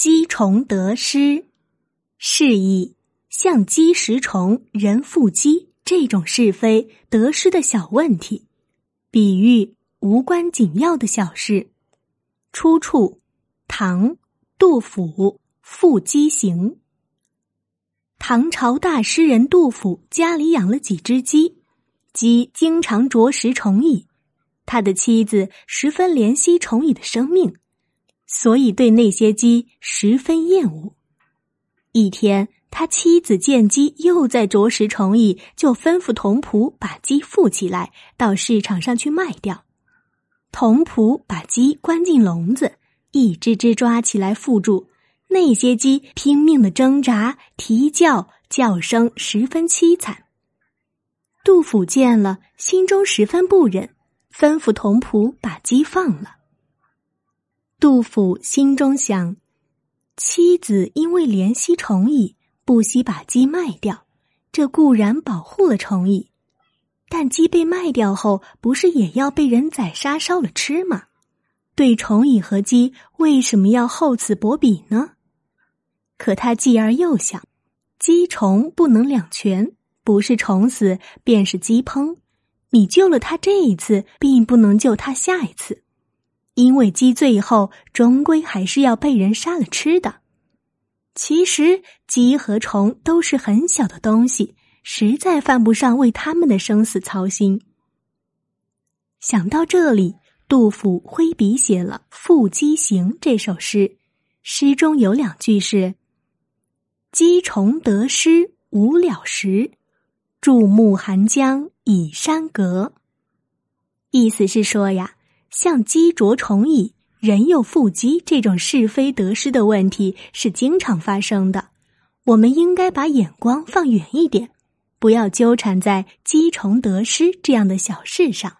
积虫得失，是以像积食虫、人腹积这种是非得失的小问题，比喻无关紧要的小事。出处：唐杜甫《赋鸡行》。唐朝大诗人杜甫家里养了几只鸡，鸡经常啄食虫蚁，他的妻子十分怜惜虫蚁的生命，所以对那些鸡十分厌恶。一天，他妻子见鸡又在啄食虫蚁，就吩咐童仆把鸡缚起来，到市场上去卖掉。童仆把鸡关进笼子，一只只抓起来缚住。那些鸡拼命的挣扎、啼叫，叫声十分凄惨。杜甫见了，心中十分不忍，吩咐童仆把鸡放了。杜甫心中想：妻子因为怜惜虫蚁，不惜把鸡卖掉，这固然保护了虫蚁，但鸡被卖掉后，不是也要被人宰杀烧了吃吗？对虫蚁和鸡，为什么要厚此薄彼呢？可他继而又想，鸡虫不能两全，不是虫死便是鸡烹。你救了他这一次，并不能救他下一次，因为鸡最后终归还是要被人杀了吃的。其实鸡和虫都是很小的东西，实在犯不上为他们的生死操心。想到这里，杜甫挥笔写了《赋鸡行》这首诗，诗中有两句是。鸡虫得失无了时，注目寒江倚山阁。意思是说呀，像鸡啄虫蚁、人又腹肌这种是非得失的问题是经常发生的。我们应该把眼光放远一点，不要纠缠在鸡虫得失这样的小事上。